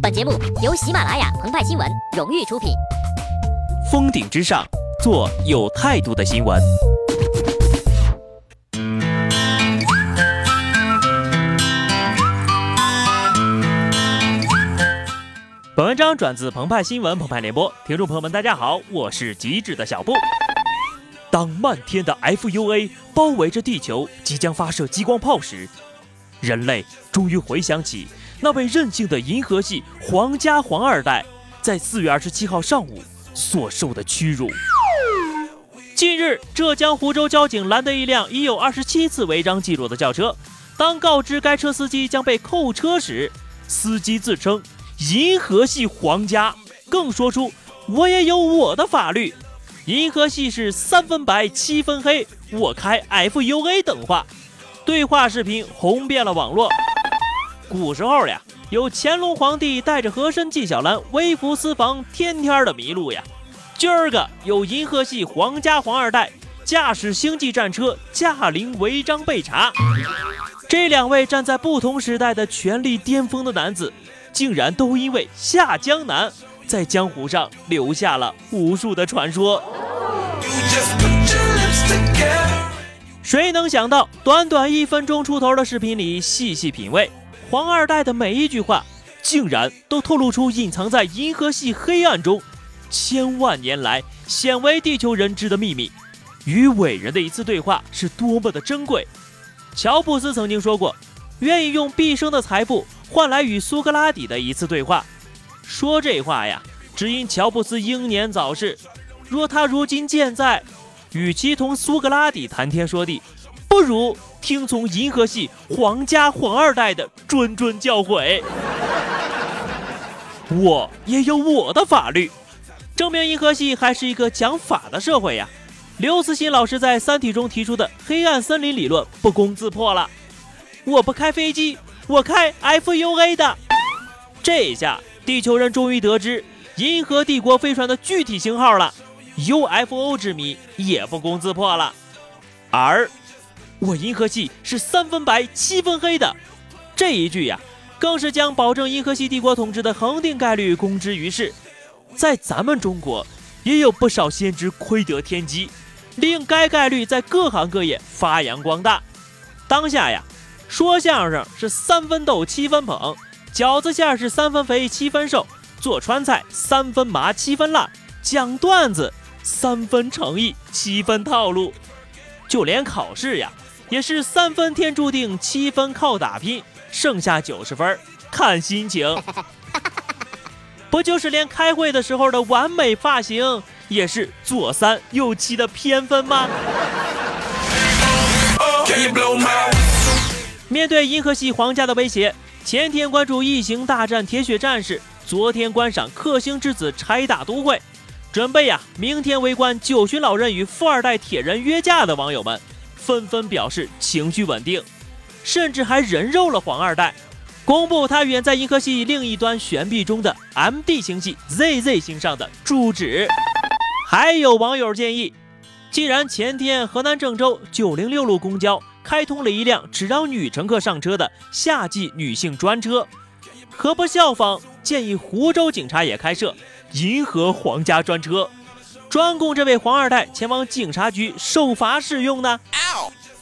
本节目由喜马拉雅澎湃新闻荣誉出品。峰顶之上，做有态度的新闻。本文章转自澎湃新闻澎湃联播，听众朋友们，大家好，我是极致的小布。当漫天的 FUA 包围着地球，即将发射激光炮时，人类终于回想起那位任性的银河系皇家皇二代在四月二十七号上午所受的屈辱。近日，浙江湖州交警拦得一辆已有二十七次违章记录的轿车，当告知该车司机将被扣车时，司机自称。银河系皇家更说出我也有我的法律，银河系是三分白七分黑，我开 FUA 等话，对话视频红遍了网络。古时候呀，有乾隆皇帝带着和珅纪晓岚微服私访，天天的迷路呀。今儿个有银河系皇家皇二代驾驶星际战车驾临违章被查，这两位站在不同时代的权力巅峰的男子。竟然都因为下江南，在江湖上留下了无数的传说。谁能想到，短短一分钟出头的视频里，细细品味，黄二代的每一句话，竟然都透露出隐藏在银河系黑暗中千万年来鲜为地球人知的秘密。与伟人的一次对话是多么的珍贵。乔布斯曾经说过，愿意用毕生的财富。换来与苏格拉底的一次对话，说这话呀，只因乔布斯英年早逝。若他如今健在，与其同苏格拉底谈天说地，不如听从银河系皇家皇二代的谆谆教诲。我也有我的法律，证明银河系还是一个讲法的社会呀。刘慈欣老师在《三体》中提出的黑暗森林理论不攻自破了。我不开飞机。我开 FUA 的，这一下地球人终于得知银河帝国飞船的具体型号了，UFO 之谜也不攻自破了。而我银河系是三分白七分黑的这一句呀，更是将保证银河系帝国统治的恒定概率公之于世。在咱们中国，也有不少先知窥得天机，令该概率在各行各业发扬光大。当下呀。说相声是三分逗七分捧，饺子馅是三分肥七分瘦，做川菜三分麻七分辣，讲段子三分诚意七分套路，就连考试呀也是三分天注定七分靠打拼，剩下九十分看心情。不就是连开会的时候的完美发型也是左三右七的偏分吗？面对银河系皇家的威胁，前天关注《异形大战铁血战士》，昨天观赏克星之子拆大都会，准备呀，明天围观九旬老人与富二代铁人约架的网友们，纷纷表示情绪稳定，甚至还人肉了黄二代，公布他远在银河系另一端悬臂中的 MD 星系 ZZ 星上的住址。还有网友建议，既然前天河南郑州九零六路公交。开通了一辆只让女乘客上车的夏季女性专车，何不效仿？建议湖州警察也开设银河皇家专车，专供这位黄二代前往警察局受罚使用呢？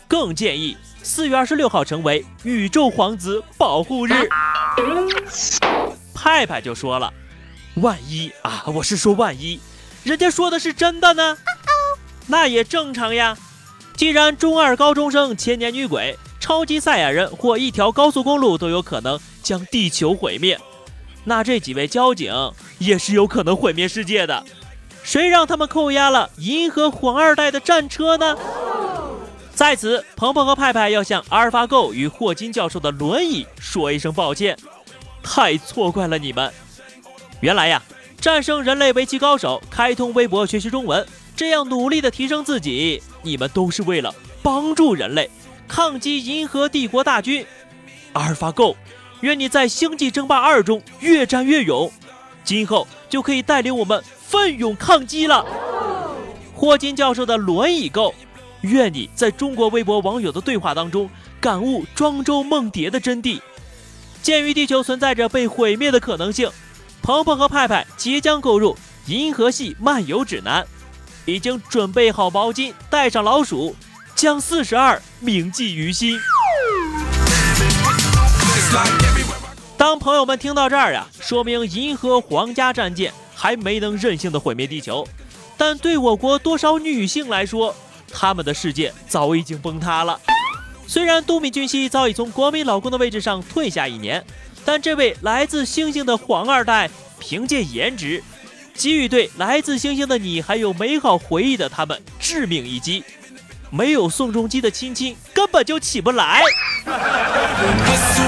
更建议四月二十六号成为宇宙皇子保护日。派派就说了，万一啊，我是说万一，人家说的是真的呢？那也正常呀。既然中二高中生、千年女鬼、超级赛亚人或一条高速公路都有可能将地球毁灭，那这几位交警也是有可能毁灭世界的。谁让他们扣押了银河皇二代的战车呢？在此，鹏鹏和派派要向阿尔法狗与霍金教授的轮椅说一声抱歉，太错怪了你们。原来呀，战胜人类围棋高手，开通微博学习中文。这样努力的提升自己，你们都是为了帮助人类抗击银河帝国大军。阿尔法 Go，愿你在星际争霸二中越战越勇，今后就可以带领我们奋勇抗击了。霍金教授的轮椅够愿你在中国微博网友的对话当中感悟庄周梦蝶的真谛。鉴于地球存在着被毁灭的可能性，鹏鹏和派派即将购入《银河系漫游指南》，已经准备好毛巾，带上老鼠，将四十二铭记于心。当朋友们听到这儿呀，说明银河皇家战舰还没能任性的毁灭地球，但对我国多少女性来说，他们的世界早已经崩塌了。虽然都敏俊熙早已从国民老公的位置上退下一年，但这位来自星星的皇二代，凭借颜值，给予对来自星星的你还有美好回忆的他们致命一击。没有宋仲基的亲亲，根本就起不来。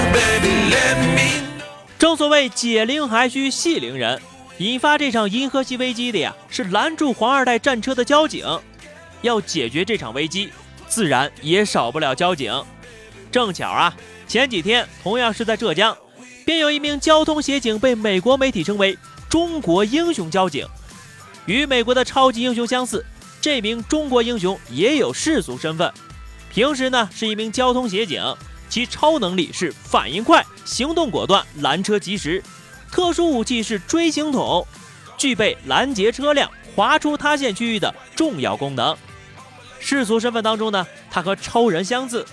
正所谓解铃还需系铃人，引发这场银河系危机的呀，是拦住黄二代战车的交警。要解决这场危机，自然也少不了交警。正巧啊，前几天同样是在浙江，便有一名交通协警被美国媒体称为“中国英雄交警”，与美国的超级英雄相似。这名中国英雄也有世俗身份，平时呢是一名交通协警，其超能力是反应快、行动果断、拦车及时，特殊武器是锥形筒，具备拦截车辆、划出塌陷区域的重要功能。世俗身份当中呢，他和超人相似，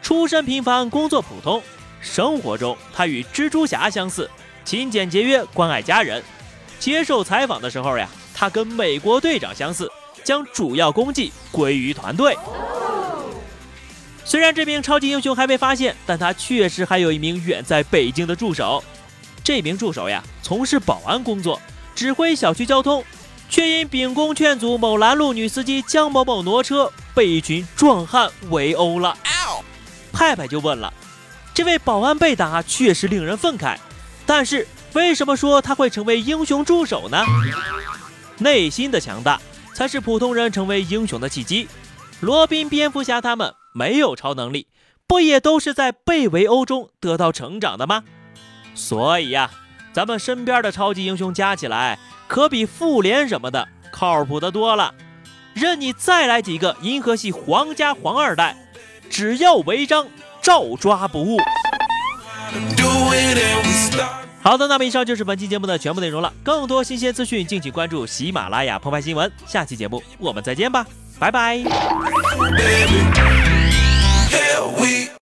出身平凡，工作普通，生活中他与蜘蛛侠相似，勤俭节约，关爱家人。接受采访的时候呀，他跟美国队长相似。将主要功绩归于团队。虽然这名超级英雄还被发现，但他确实还有一名远在北京的助手。这名助手呀，从事保安工作，指挥小区交通，却因秉公劝阻某拦路女司机江某某挪车，被一群壮汉围殴了。派派就问了：这位保安被打，确实令人愤慨，但是为什么说他会成为英雄助手呢？内心的强大。才是普通人成为英雄的契机。罗宾、蝙蝠侠他们没有超能力，不也都是在被围殴中得到成长的吗？所以呀，咱们身边的超级英雄加起来，可比复联什么的靠谱的多了。任你再来几个银河系皇家皇二代，只要违章，照抓不误。好的，那么以上就是本期节目的全部内容了。更多新鲜资讯，敬请关注喜马拉雅澎湃新闻。下期节目我们再见吧，拜拜。